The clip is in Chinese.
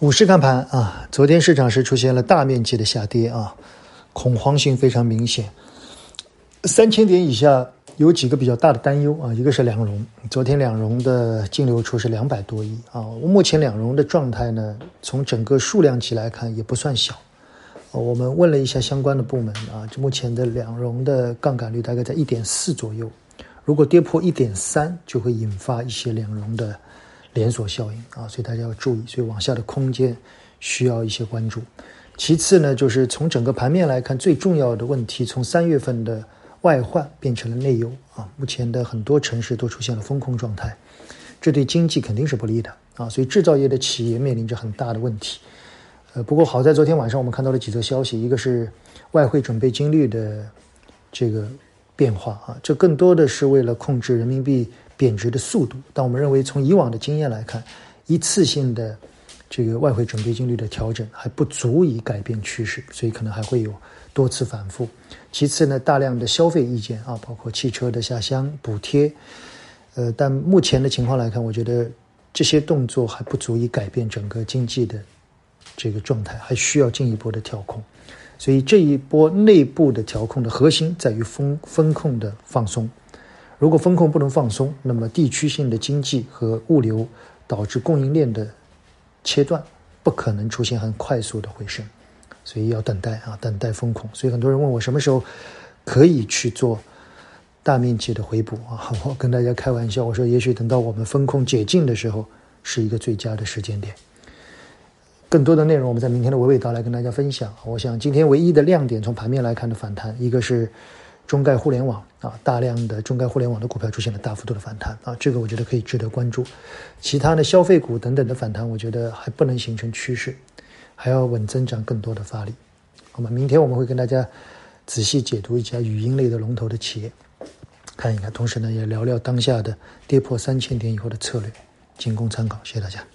午市看盘啊，昨天市场是出现了大面积的下跌啊，恐慌性非常明显。三千点以下有几个比较大的担忧啊，一个是两融，昨天两融的净流出是两百多亿啊。目前两融的状态呢，从整个数量级来看也不算小。我们问了一下相关的部门啊，这目前的两融的杠杆率大概在一点四左右，如果跌破一点三，就会引发一些两融的。连锁效应啊，所以大家要注意，所以往下的空间需要一些关注。其次呢，就是从整个盘面来看，最重要的问题，从三月份的外患变成了内忧啊。目前的很多城市都出现了风控状态，这对经济肯定是不利的啊。所以制造业的企业面临着很大的问题。呃，不过好在昨天晚上我们看到了几则消息，一个是外汇准备金率的这个变化啊，这更多的是为了控制人民币。贬值的速度，但我们认为从以往的经验来看，一次性的这个外汇准备金率的调整还不足以改变趋势，所以可能还会有多次反复。其次呢，大量的消费意见啊，包括汽车的下乡补贴，呃，但目前的情况来看，我觉得这些动作还不足以改变整个经济的这个状态，还需要进一步的调控。所以这一波内部的调控的核心在于风风控的放松。如果风控不能放松，那么地区性的经济和物流导致供应链的切断，不可能出现很快速的回升，所以要等待啊，等待风控。所以很多人问我什么时候可以去做大面积的回补啊？我跟大家开玩笑，我说也许等到我们风控解禁的时候，是一个最佳的时间点。更多的内容我们在明天的娓娓道来跟大家分享。我想今天唯一的亮点，从盘面来看的反弹，一个是。中概互联网啊，大量的中概互联网的股票出现了大幅度的反弹啊，这个我觉得可以值得关注。其他的消费股等等的反弹，我觉得还不能形成趋势，还要稳增长更多的发力。好吗？明天我们会跟大家仔细解读一家语音类的龙头的企业，看一看，同时呢也聊聊当下的跌破三千点以后的策略，仅供参考。谢谢大家。